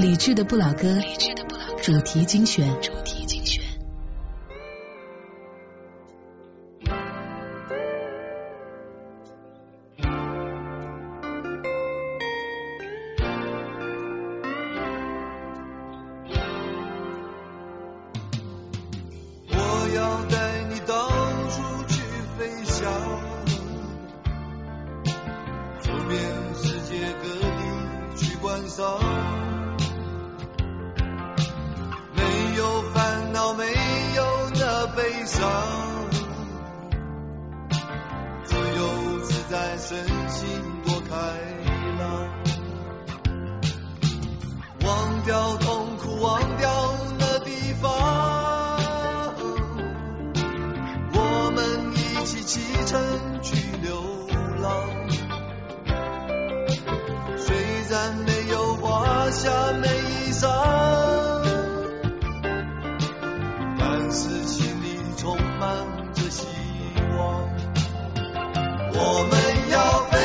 理智的不老歌，理智的不老歌，主题精选，心里充满着希望。我们要飞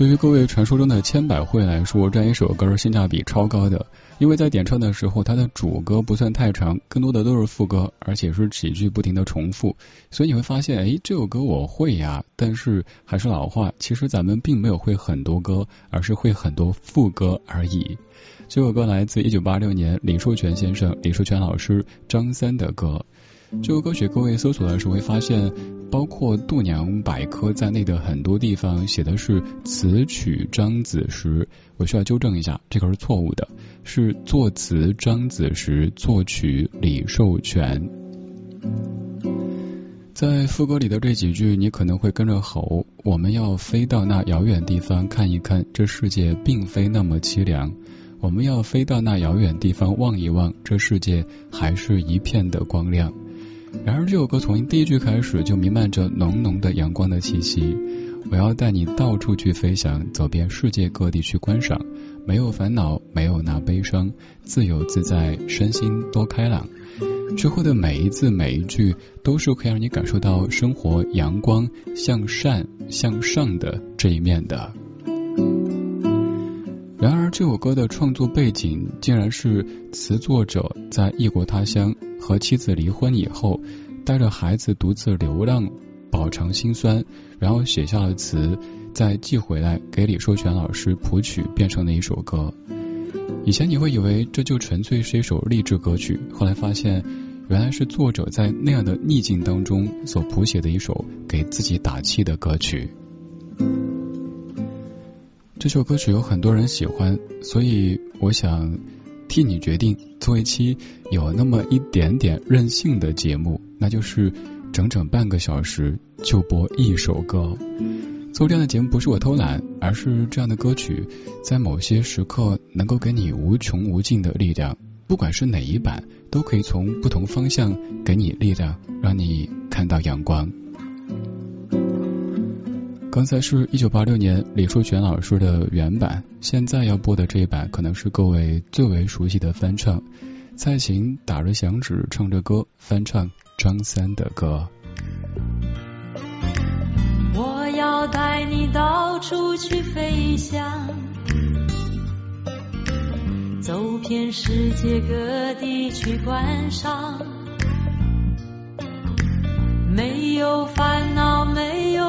对于各位传说中的千百惠来说，这样一首歌性价比超高的，因为在点唱的时候，它的主歌不算太长，更多的都是副歌，而且是几句不停的重复，所以你会发现，哎，这首歌我会呀，但是还是老话，其实咱们并没有会很多歌，而是会很多副歌而已。这首歌来自一九八六年李树全先生、李树全老师张三的歌。这首歌曲各位搜索的时候会发现，包括度娘百科在内的很多地方写的是词曲张子时，我需要纠正一下，这个是错误的，是作词张子时，作曲李寿全。在副歌里的这几句，你可能会跟着吼：“我们要飞到那遥远地方看一看，这世界并非那么凄凉。”我们要飞到那遥远地方望一望，这世界还是一片的光亮。然而，这首歌从第一句开始就弥漫着浓浓的阳光的气息。我要带你到处去飞翔，走遍世界各地去观赏，没有烦恼，没有那悲伤，自由自在，身心多开朗。之后的每一字每一句，都是可以让你感受到生活阳光、向善、向上的这一面的。然而，这首歌的创作背景竟然是词作者在异国他乡和妻子离婚以后，带着孩子独自流浪，饱尝心酸，然后写下了词，再寄回来给李寿全老师谱曲，变成了一首歌。以前你会以为这就纯粹是一首励志歌曲，后来发现原来是作者在那样的逆境当中所谱写的一首给自己打气的歌曲。这首歌曲有很多人喜欢，所以我想替你决定做一期有那么一点点任性的节目，那就是整整半个小时就播一首歌。做这样的节目不是我偷懒，而是这样的歌曲在某些时刻能够给你无穷无尽的力量，不管是哪一版，都可以从不同方向给你力量，让你看到阳光。刚才是一九八六年李树全老师的原版，现在要播的这一版可能是各位最为熟悉的翻唱。蔡琴打着响指唱着歌，翻唱张三的歌。我要带你到处去飞翔，走遍世界各地去观赏，没有烦恼，没有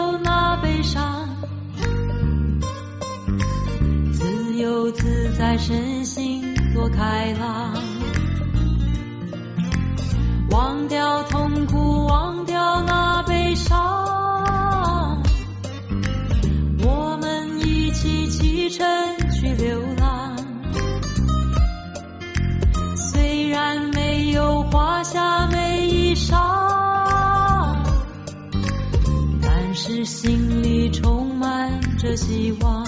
悲伤，自由自在，身心多开朗，忘掉痛苦，忘掉那悲伤，我们一起启程去流浪。虽然没有华夏美心里充满着希望。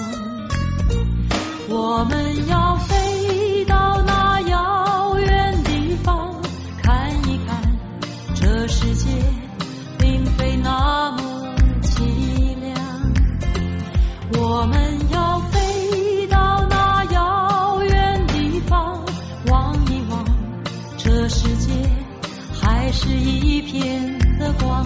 我们要飞到那遥远地方，看一看这世界并非那么凄凉。我们要飞到那遥远地方，望一望这世界还是一片的光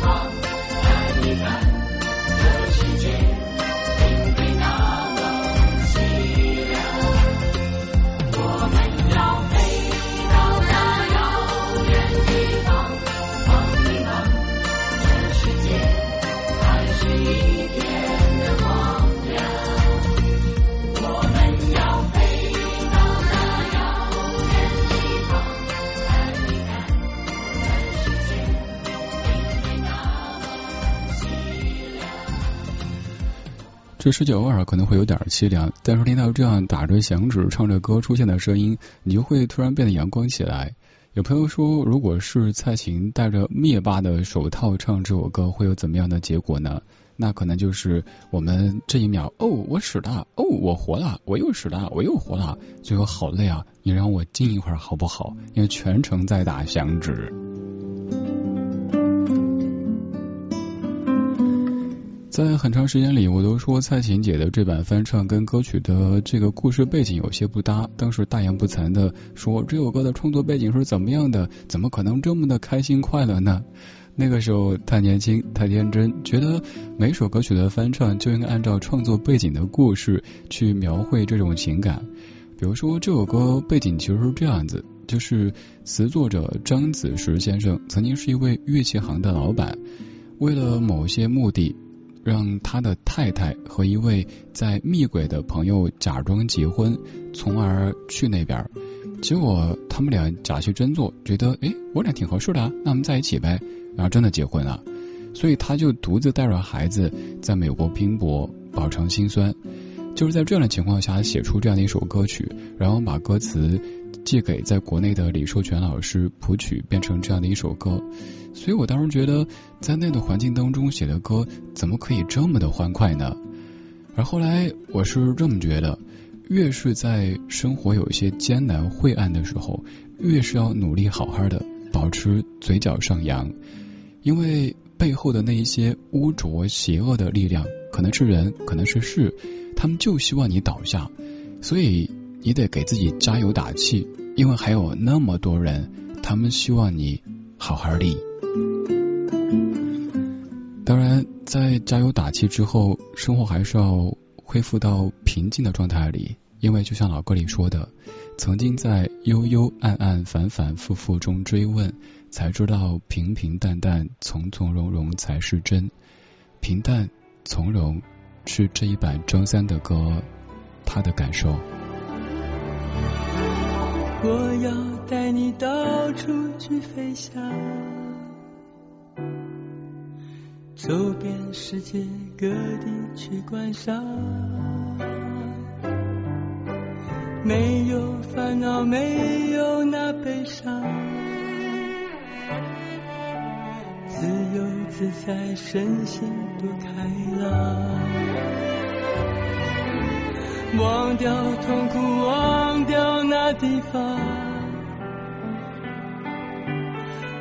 方，看一看这世界偶尔可能会有点凄凉，但是听到这样打着响指唱着歌出现的声音，你就会突然变得阳光起来。有朋友说，如果是蔡琴戴着灭霸的手套唱这首歌，会有怎么样的结果呢？那可能就是我们这一秒，哦，我死了，哦，我活了，我又死了，我又活了，最后好累啊！你让我静一会儿好不好？因为全程在打响指。在很长时间里，我都说蔡琴姐的这版翻唱跟歌曲的这个故事背景有些不搭。当时大言不惭的说这首歌的创作背景是怎么样的，怎么可能这么的开心快乐呢？那个时候太年轻太天真，觉得每首歌曲的翻唱就应该按照创作背景的故事去描绘这种情感。比如说这首歌背景其实是这样子，就是词作者张子时先生曾经是一位乐器行的老板，为了某些目的。让他的太太和一位在密轨的朋友假装结婚，从而去那边。结果他们俩假戏真做，觉得哎，我俩挺合适的，那我们在一起呗。然后真的结婚了。所以他就独自带着孩子在美国拼搏，饱尝辛酸。就是在这样的情况下写出这样的一首歌曲，然后把歌词寄给在国内的李寿全老师谱曲，变成这样的一首歌。所以我当时觉得，在那个环境当中写的歌，怎么可以这么的欢快呢？而后来我是这么觉得，越是在生活有一些艰难晦暗的时候，越是要努力好好的保持嘴角上扬，因为背后的那一些污浊邪恶的力量，可能是人，可能是事。他们就希望你倒下，所以你得给自己加油打气，因为还有那么多人，他们希望你好好的。当然，在加油打气之后，生活还是要恢复到平静的状态里，因为就像老歌里说的，曾经在幽幽暗暗、反反复复中追问，才知道平平淡淡、从从容容才是真，平淡从容。是这一版张三的歌，他的感受。我要带你到处去飞翔，走遍世界各地去观赏，没有烦恼，没有那悲伤，自由自在，身心多开朗。忘掉痛苦，忘掉那地方，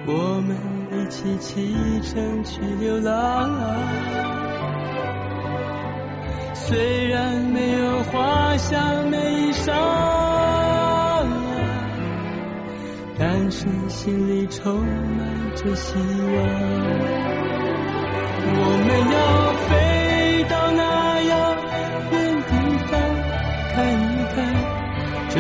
我们一起启程去流浪。虽然没有花香没衣裳，但是心里充满着希望。我们要飞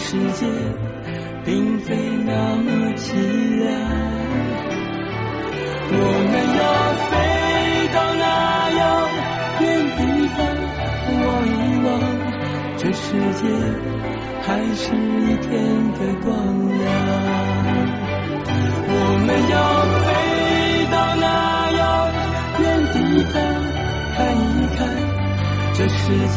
世界并非那么凄凉。我们要飞到那遥远地方望一望，这世界还是一片的光亮。我们要飞到那遥远地方看一看，这世界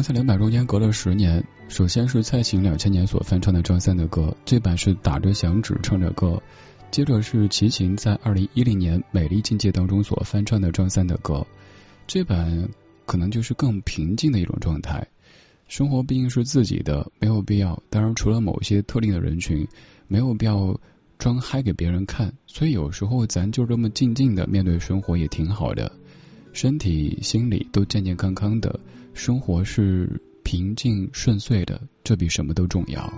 刚才两版中间隔了十年，首先是蔡琴两千年所翻唱的张三的歌，这版是打着响指唱着歌；接着是齐秦在二零一零年《美丽境界》当中所翻唱的张三的歌，这版可能就是更平静的一种状态。生活毕竟是自己的，没有必要。当然，除了某些特定的人群，没有必要装嗨给别人看。所以有时候咱就这么静静的面对生活也挺好的，身体、心理都健健康康的。生活是平静顺遂的，这比什么都重要。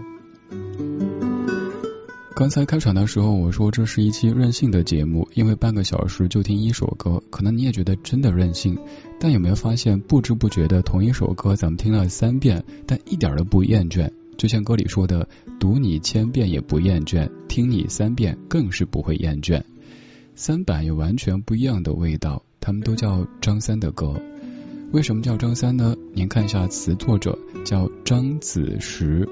刚才开场的时候，我说这是一期任性的节目，因为半个小时就听一首歌，可能你也觉得真的任性。但有没有发现，不知不觉的同一首歌，咱们听了三遍，但一点都不厌倦。就像歌里说的，读你千遍也不厌倦，听你三遍更是不会厌倦。三版有完全不一样的味道，他们都叫张三的歌。为什么叫张三呢？您看一下词作者叫张子时，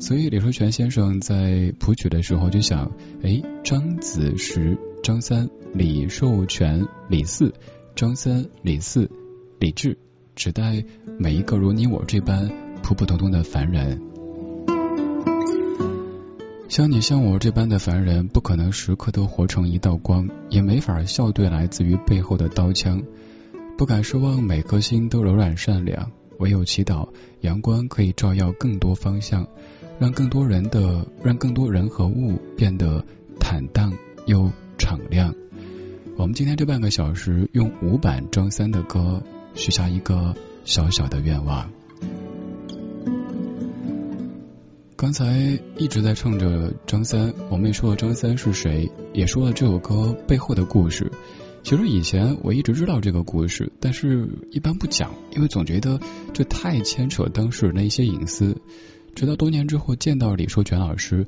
所以李寿全先生在谱曲的时候就想，哎，张子时、张三、李寿全、李四、张三、李四、李志，指代每一个如你我这般普普通通的凡人。像你像我这般的凡人，不可能时刻都活成一道光，也没法笑对来自于背后的刀枪。不敢奢望每颗心都柔软善良，唯有祈祷阳光可以照耀更多方向，让更多人的让更多人和物变得坦荡又敞亮。我们今天这半个小时用五版张三的歌许下一个小小的愿望。刚才一直在唱着张三，我们也说了张三是谁，也说了这首歌背后的故事。其实以前我一直知道这个故事，但是一般不讲，因为总觉得这太牵扯当事人的一些隐私。直到多年之后见到李寿全老师，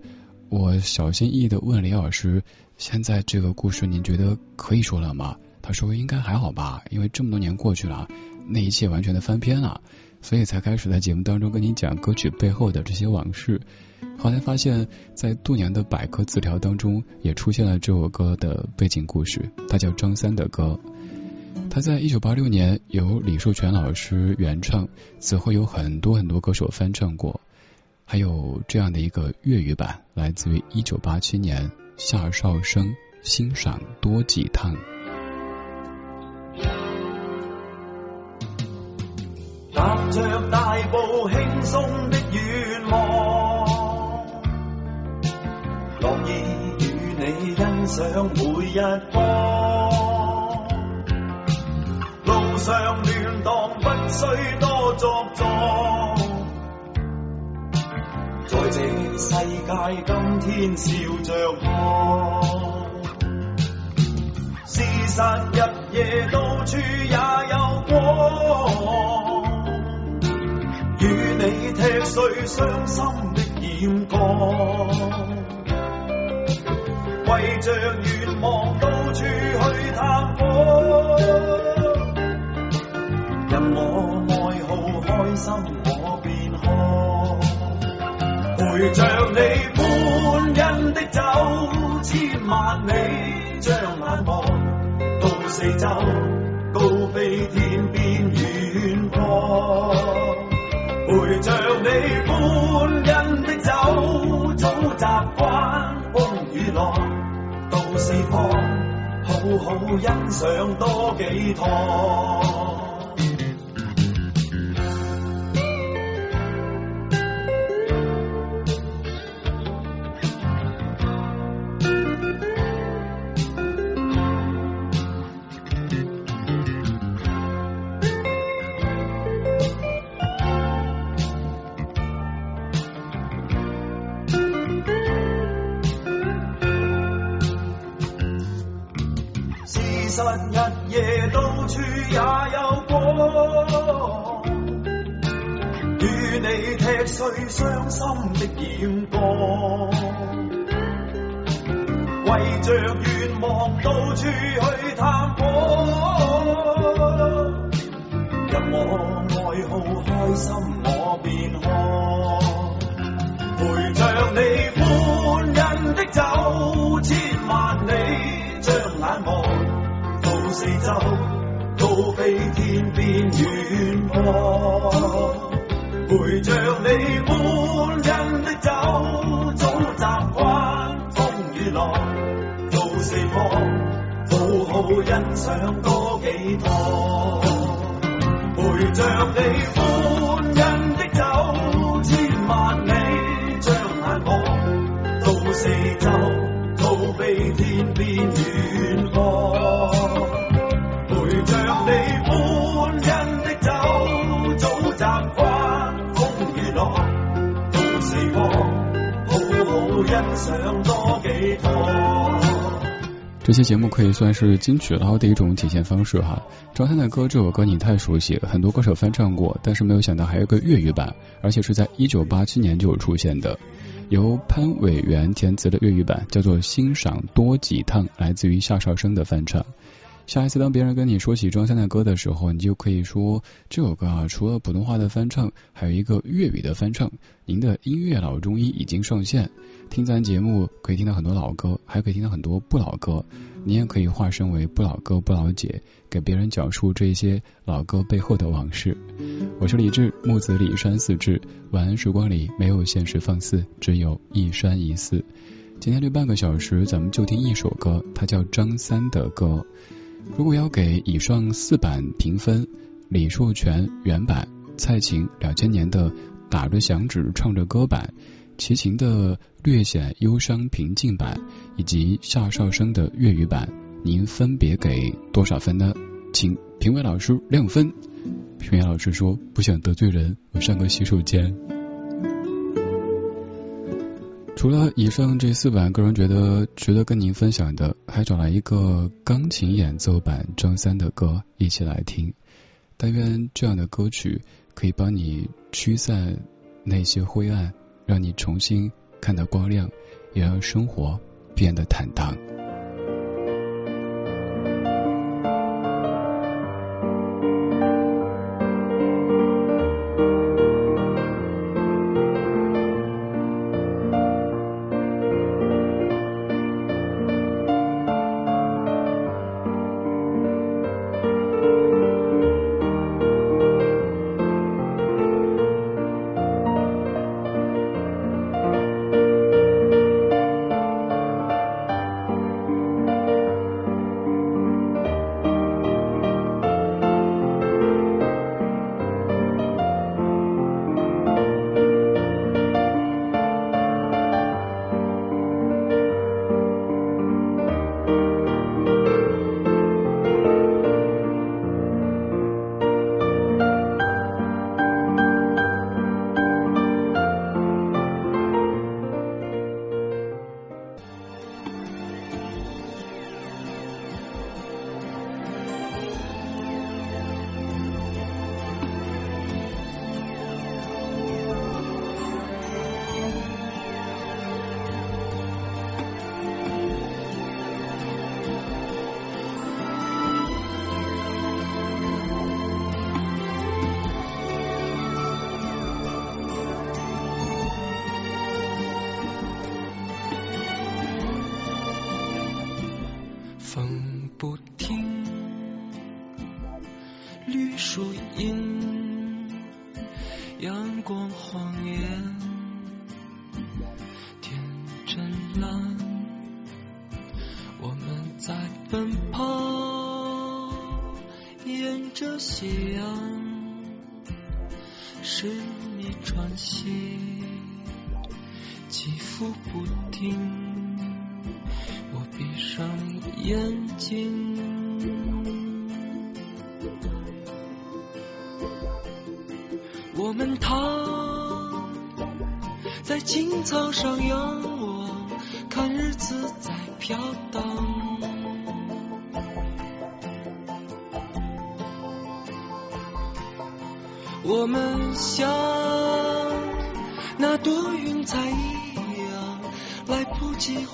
我小心翼翼的问李老师：“现在这个故事您觉得可以说了吗？”他说：“应该还好吧，因为这么多年过去了，那一切完全的翻篇了，所以才开始在节目当中跟你讲歌曲背后的这些往事。”后来发现，在度娘的百科词条当中，也出现了这首歌的背景故事。它叫张三的歌，他在一九八六年由李寿全老师原唱，此后有很多很多歌手翻唱过，还有这样的一个粤语版，来自于一九八七年夏少生欣赏多几趟。踏着大步轻松的愿望。乐意与你欣赏每一光，路上乱荡不需多作状，在这世界今天笑着看，事实日夜到处也有光，你踢碎伤心的眼光。为着愿望到处去探訪。任我愛好開心，我便喝。陪着你歡欣的走千萬里，將眼望到四周，高飛天邊遠播。陪着你欢欣的酒，早习惯风雨浪，到四方，好好欣赏多几趟。伤心的眼光，為着愿望到处去探訪，任我爱好开心我便喝，陪着你欢欣的走千万里，将眼望。到四周，高飞天边远播，陪着你想多幾趟，陪着你歡欣的走，千萬里，將眼望到四周，高飛天邊遠播。陪着你歡欣的走，早習慣風雨浪，到四方，好好欣賞多幾趟。这期节目可以算是金曲捞的一种体现方式哈。张三的歌这首歌你太熟悉，很多歌手翻唱过，但是没有想到还有个粤语版，而且是在一九八七年就有出现的。由潘伟元填词的粤语版叫做《欣赏多几趟》，来自于夏绍生的翻唱。下一次当别人跟你说起张三的歌的时候，你就可以说这首歌啊，除了普通话的翻唱，还有一个粤语的翻唱。您的音乐老中医已经上线，听咱节目可以听到很多老歌，还可以听到很多不老歌。你也可以化身为不老哥不老姐，给别人讲述这些老歌背后的往事。我是李志，木子李山四志。晚安时光里没有现实放肆，只有一山一寺。今天这半个小时，咱们就听一首歌，它叫张三的歌。如果要给以上四版评分，李寿全原版、蔡琴两千年的打着响指唱着歌版、齐秦的略显忧伤平静版，以及夏少生的粤语版，您分别给多少分呢？请评委老师亮分。评委老师说：“不想得罪人，我上个洗手间。”除了以上这四版，个人觉得值得跟您分享的，还找来一个钢琴演奏版张三的歌一起来听。但愿这样的歌曲可以帮你驱散那些灰暗，让你重新看到光亮，也让生活变得坦荡。光晃眼，天真蓝，我们在奔跑，沿着夕阳，是你喘息，起伏不停，我闭上眼睛。青草上仰望，看日子在飘荡。我们像那朵云彩一样，来不及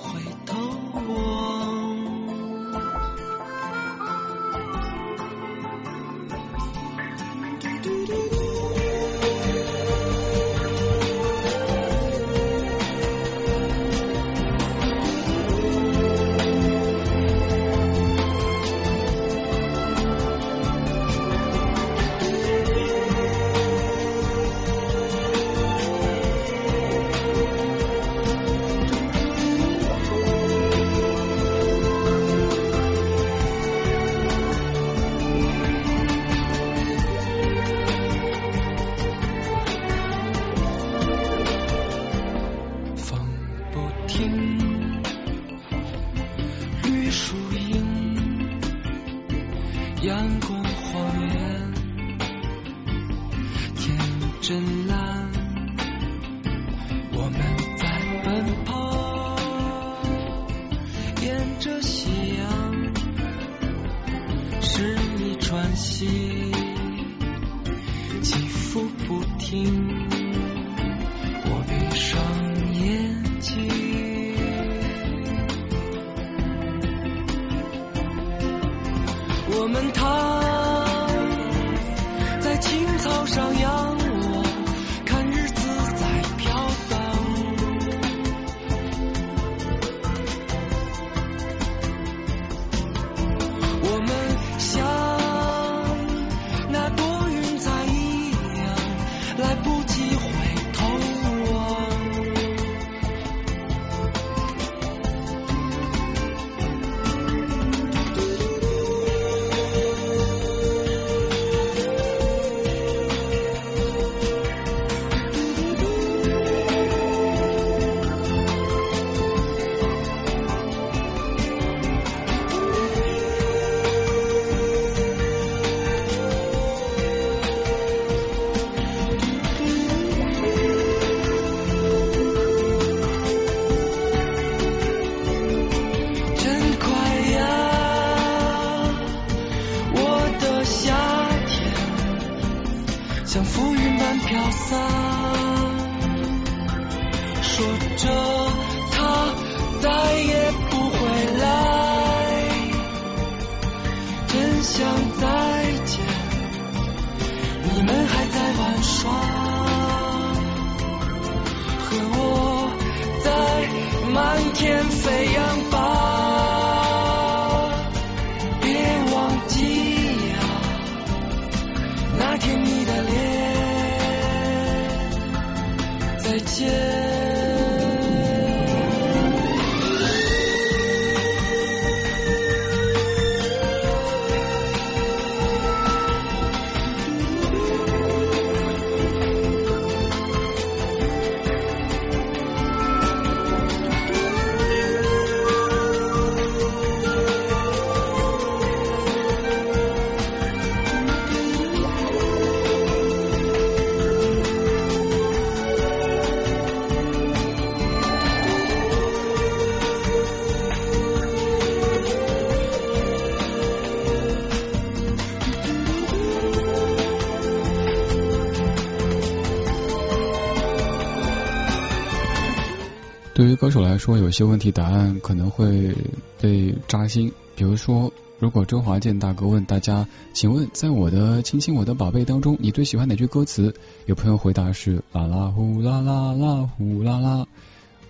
对于歌手来说，有些问题答案可能会被扎心。比如说，如果周华健大哥问大家，请问在我的亲亲我的宝贝当中，你最喜欢哪句歌词？有朋友回答是啦啦呼啦啦啦呼啦啦。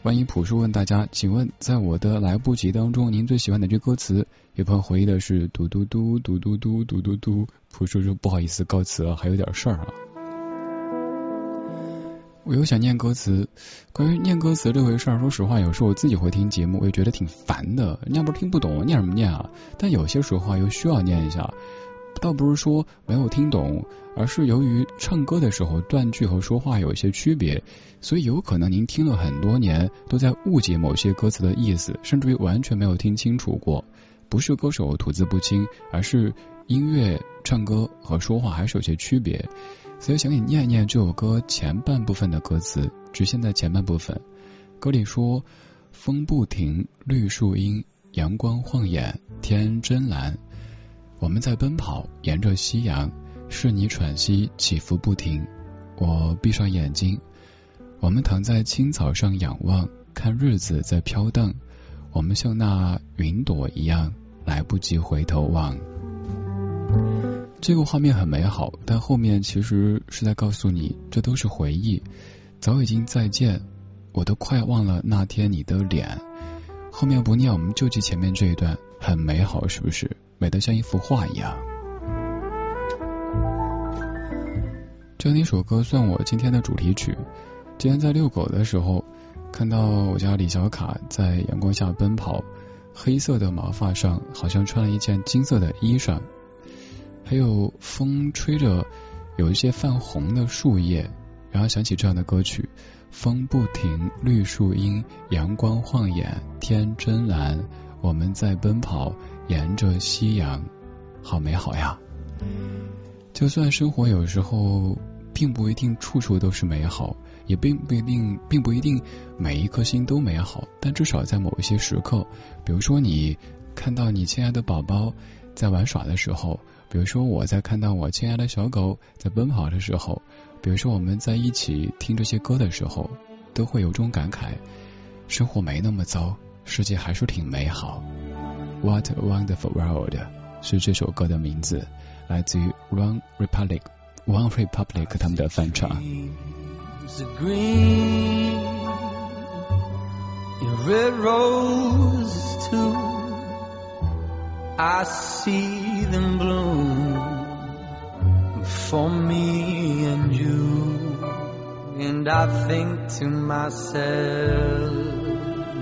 万一朴树问大家，请问在我的来不及当中，您最喜欢哪句歌词？有朋友回忆的是嘟嘟嘟嘟嘟嘟嘟嘟嘟。朴树说不好意思告辞了，还有点事儿啊。我又想念歌词。关于念歌词这回事儿，说实话，有时候我自己会听节目，我也觉得挺烦的。念不是听不懂，念什么念啊？但有些时候又需要念一下。倒不是说没有听懂，而是由于唱歌的时候断句和说话有一些区别，所以有可能您听了很多年都在误解某些歌词的意思，甚至于完全没有听清楚过。不是歌手吐字不清，而是音乐唱歌和说话还是有些区别。所以想给你念一念这首歌前半部分的歌词，局限在前半部分。歌里说：“风不停，绿树荫，阳光晃眼，天真蓝。我们在奔跑，沿着夕阳，是你喘息起伏不停。我闭上眼睛，我们躺在青草上仰望，看日子在飘荡。我们像那云朵一样，来不及回头望。”这个画面很美好，但后面其实是在告诉你，这都是回忆，早已经再见，我都快忘了那天你的脸。后面不念，我们就记前面这一段，很美好，是不是？美得像一幅画一样。这样一首歌算我今天的主题曲。今天在遛狗的时候，看到我家李小卡在阳光下奔跑，黑色的毛发上好像穿了一件金色的衣裳。还有风吹着有一些泛红的树叶，然后想起这样的歌曲：风不停，绿树荫，阳光晃眼，天真蓝。我们在奔跑，沿着夕阳，好美好呀！就算生活有时候并不一定处处都是美好，也并不一定并不一定每一颗心都美好，但至少在某一些时刻，比如说你看到你亲爱的宝宝在玩耍的时候。比如说，我在看到我亲爱的小狗在奔跑的时候，比如说我们在一起听这些歌的时候，都会有种感慨：生活没那么糟，世界还是挺美好。What a wonderful world 是这首歌的名字，来自于 One Republic，One Republic 他们的翻唱。I see them bloom for me and you, and I think to myself,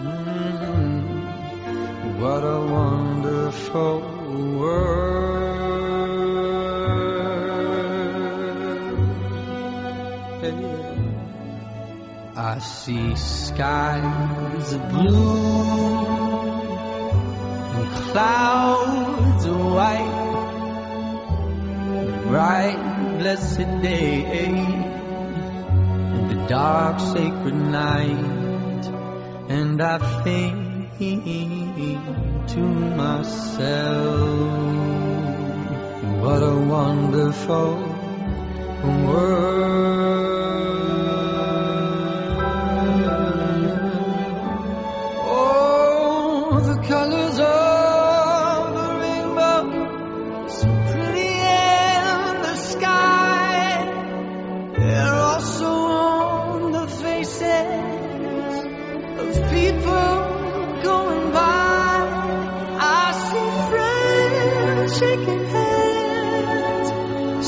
mm, what a wonderful world. I see skies of blue and clouds bright blessed day, and the dark sacred night, and I think to myself, what a wonderful world. shaking hands,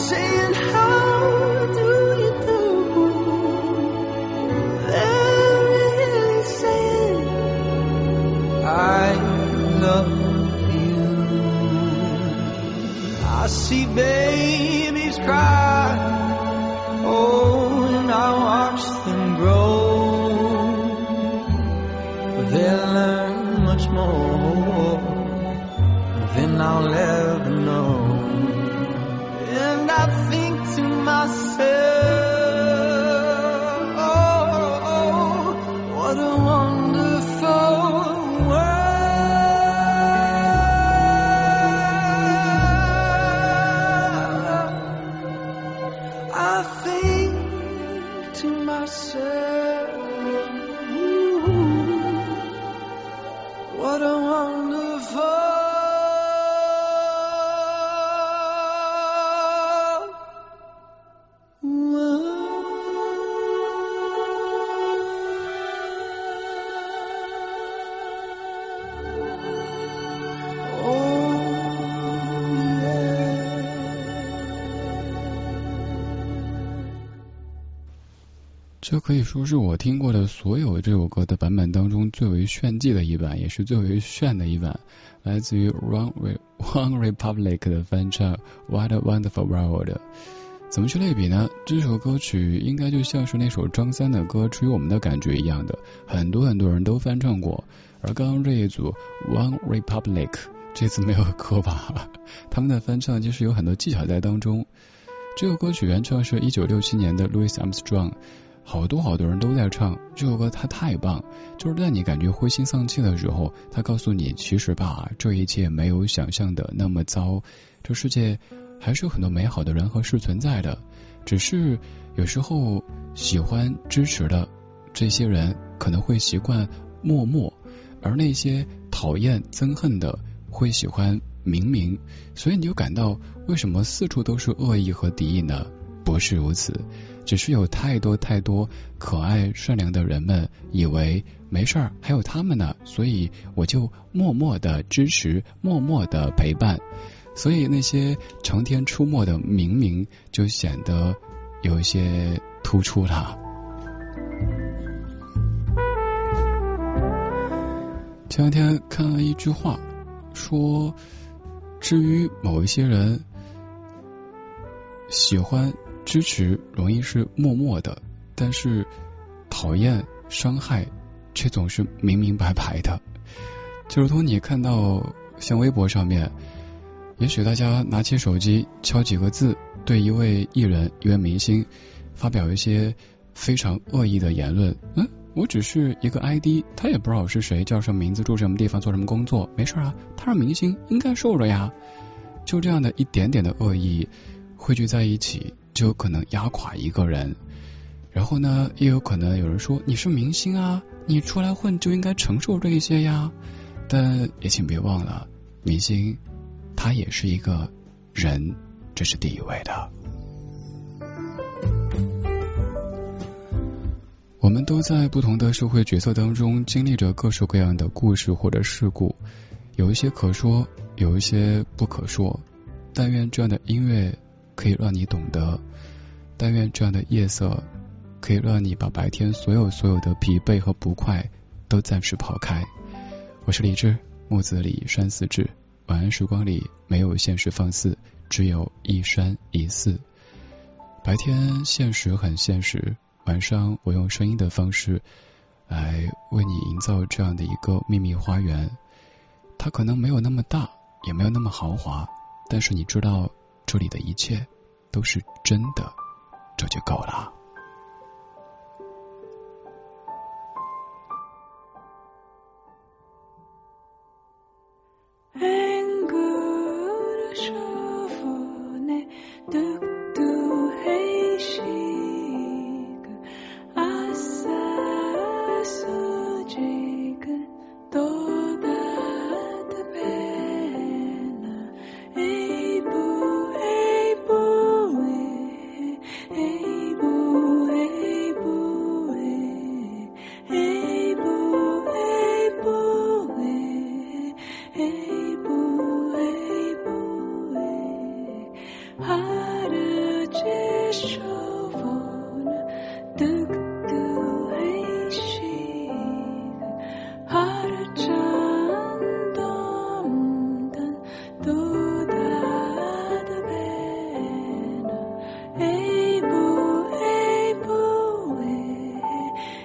saying, How do you do? They're really saying, I love you. I see, baby. 这可以说是我听过的所有这首歌的版本当中最为炫技的一版，也是最为炫的一版，来自于 One Republic 的翻唱《What a Wonderful World》。怎么去类比呢？这首歌曲应该就像是那首张三的歌《出于我们的感觉》一样的，很多很多人都翻唱过。而刚刚这一组 One Republic 这次没有歌吧？他们的翻唱就是有很多技巧在当中。这个歌曲原唱是一九六七年的 Louis Armstrong。好多好多人都在唱这首歌，它太棒，就是在你感觉灰心丧气的时候，他告诉你，其实吧，这一切没有想象的那么糟，这世界还是有很多美好的人和事存在的，只是有时候喜欢支持的这些人可能会习惯默默，而那些讨厌憎恨的会喜欢明明，所以你就感到为什么四处都是恶意和敌意呢？不是如此。只是有太多太多可爱善良的人们以为没事儿，还有他们呢，所以我就默默的支持，默默的陪伴，所以那些成天出没的明明就显得有一些突出了。前两天看了一句话，说至于某一些人喜欢。支持容易是默默的，但是讨厌、伤害却总是明明白白的。就如同你看到像微博上面，也许大家拿起手机敲几个字，对一位艺人、一位明星发表一些非常恶意的言论。嗯，我只是一个 ID，他也不知道我是谁，叫什么名字，住什么地方，做什么工作，没事啊，他是明星，应该受着呀。就这样的一点点的恶意汇聚在一起。就有可能压垮一个人，然后呢，也有可能有人说你是明星啊，你出来混就应该承受这一些呀。但也请别忘了，明星他也是一个人，这是第一位的。我们都在不同的社会角色当中经历着各式各样的故事或者事故，有一些可说，有一些不可说。但愿这样的音乐。可以让你懂得，但愿这样的夜色可以让你把白天所有所有的疲惫和不快都暂时抛开。我是李志，木子李山寺志。晚安时光里没有现实放肆，只有一山一寺。白天现实很现实，晚上我用声音的方式来为你营造这样的一个秘密花园。它可能没有那么大，也没有那么豪华，但是你知道。这里的一切都是真的，这就够了。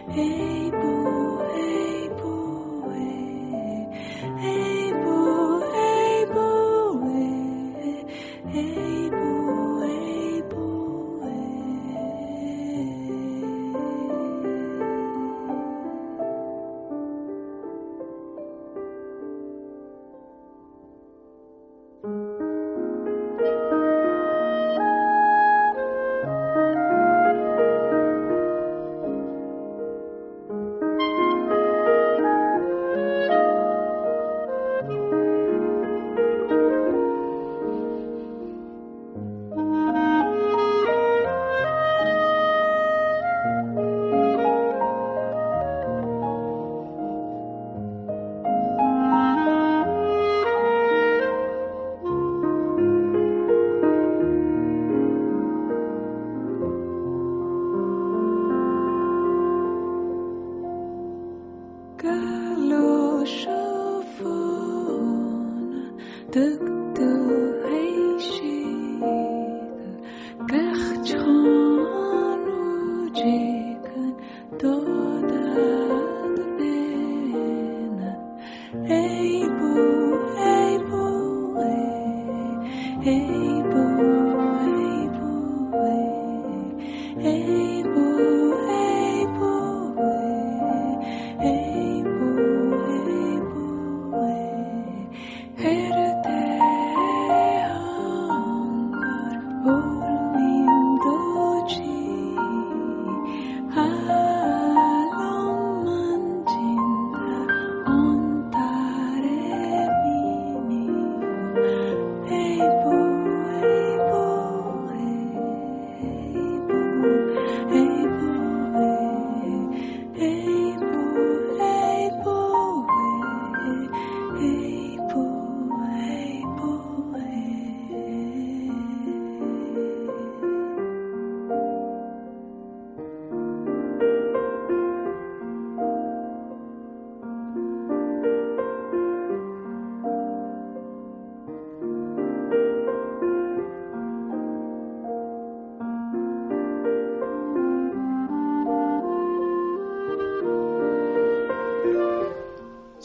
陪伴。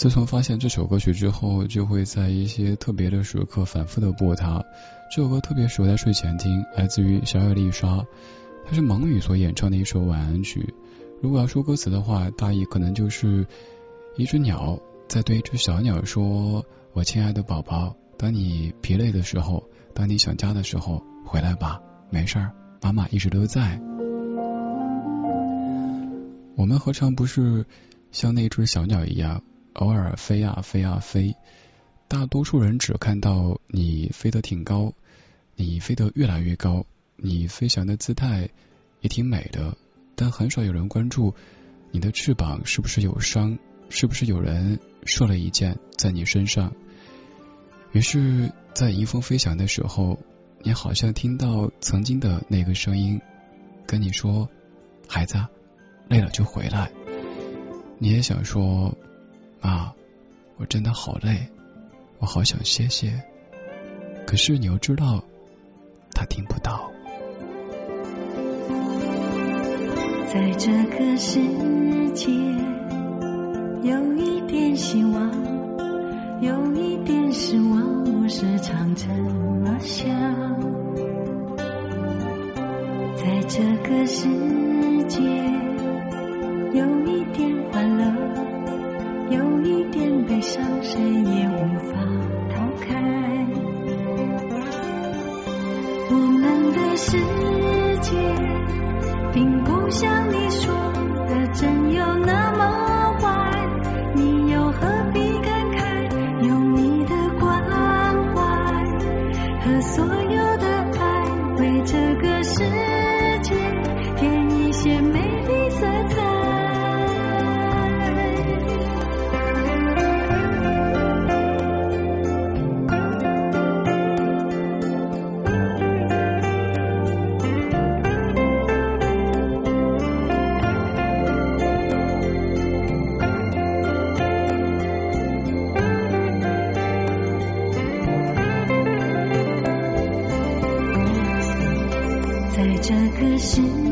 自从发现这首歌曲之后，就会在一些特别的时刻反复的播它。这首歌特别适合在睡前听，来自于小野丽莎，它是蒙语所演唱的一首晚安曲。如果要说歌词的话，大意可能就是一只鸟在对一只小鸟说：“我亲爱的宝宝，当你疲累的时候，当你想家的时候，回来吧，没事儿，妈妈一直都在。”我们何尝不是像那只小鸟一样？偶尔飞啊飞啊飞，大多数人只看到你飞得挺高，你飞得越来越高，你飞翔的姿态也挺美的，但很少有人关注你的翅膀是不是有伤，是不是有人射了一箭在你身上。于是，在迎风飞翔的时候，你好像听到曾经的那个声音跟你说：“孩子，累了就回来。”你也想说。啊，我真的好累，我好想歇歇。可是你又知道，他听不到。在这个世界，有一点希望，有一点失望，我时常这么想。在这个世界，有一点欢乐。有一点悲伤，谁也无法逃开。我们的世界，并不像你说的真有那么可是。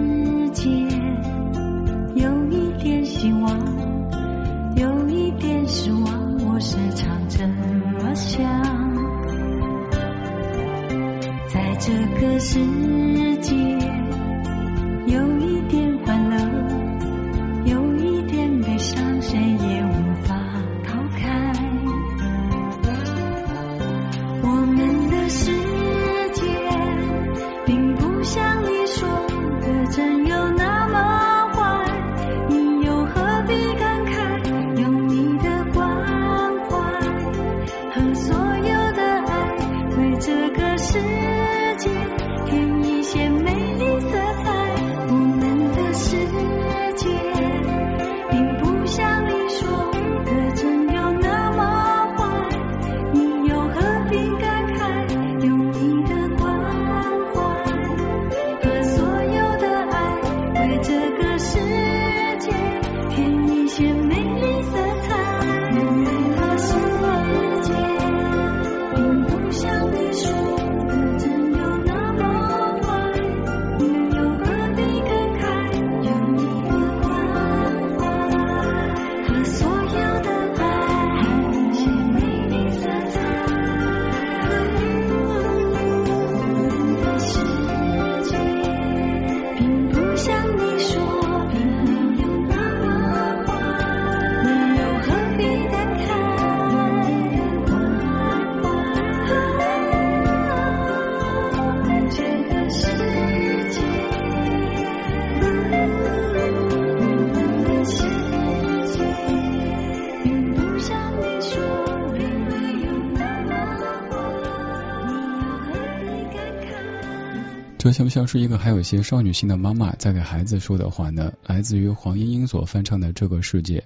像不像是一个还有些少女心的妈妈在给孩子说的话呢？来自于黄莺莺所翻唱的《这个世界》，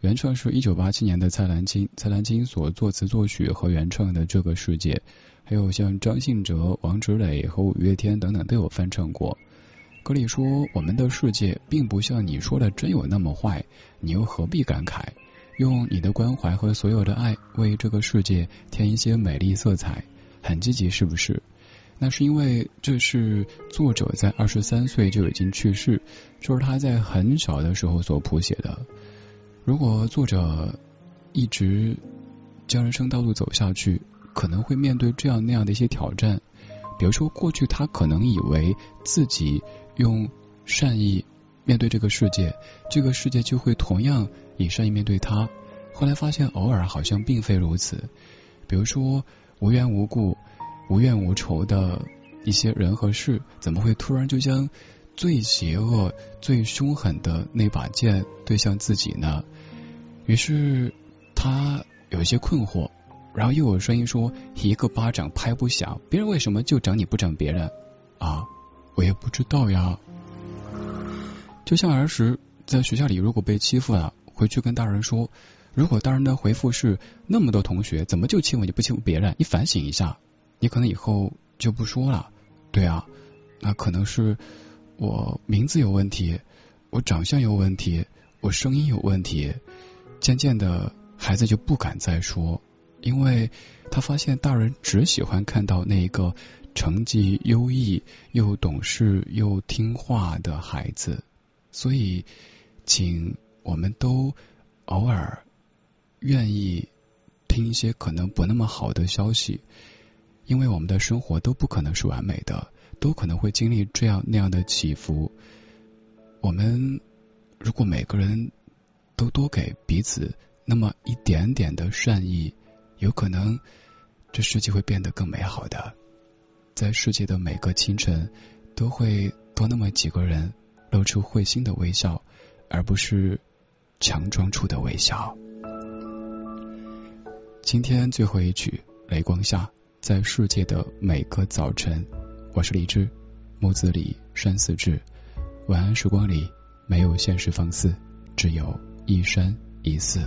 原创是一九八七年的蔡澜金，蔡澜金所作词作曲和原创的《这个世界》，还有像张信哲、王芷磊和五月天等等都有翻唱过。歌里说：“我们的世界并不像你说的真有那么坏，你又何必感慨？用你的关怀和所有的爱为这个世界添一些美丽色彩，很积极，是不是？”那是因为这是作者在二十三岁就已经去世，就是他在很小的时候所谱写的。如果作者一直将人生道路走下去，可能会面对这样那样的一些挑战。比如说，过去他可能以为自己用善意面对这个世界，这个世界就会同样以善意面对他。后来发现，偶尔好像并非如此。比如说，无缘无故。无怨无仇的一些人和事，怎么会突然就将最邪恶、最凶狠的那把剑对向自己呢？于是他有一些困惑，然后又有声音说：“一个巴掌拍不响，别人为什么就整你不整别人？”啊，我也不知道呀。就像儿时在学校里，如果被欺负了，回去跟大人说，如果大人的回复是那么多同学怎么就欺负你不欺负别人？你反省一下。你可能以后就不说了，对啊，那可能是我名字有问题，我长相有问题，我声音有问题。渐渐的，孩子就不敢再说，因为他发现大人只喜欢看到那一个成绩优异、又懂事又听话的孩子。所以，请我们都偶尔愿意听一些可能不那么好的消息。因为我们的生活都不可能是完美的，都可能会经历这样那样的起伏。我们如果每个人都多给彼此那么一点点的善意，有可能这世界会变得更美好的。在世界的每个清晨，都会多那么几个人露出会心的微笑，而不是强装出的微笑。今天最后一曲《雷光下》。在世界的每个早晨，我是李志，木子李，山寺志。晚安时光里，没有现实放肆，只有一山一寺。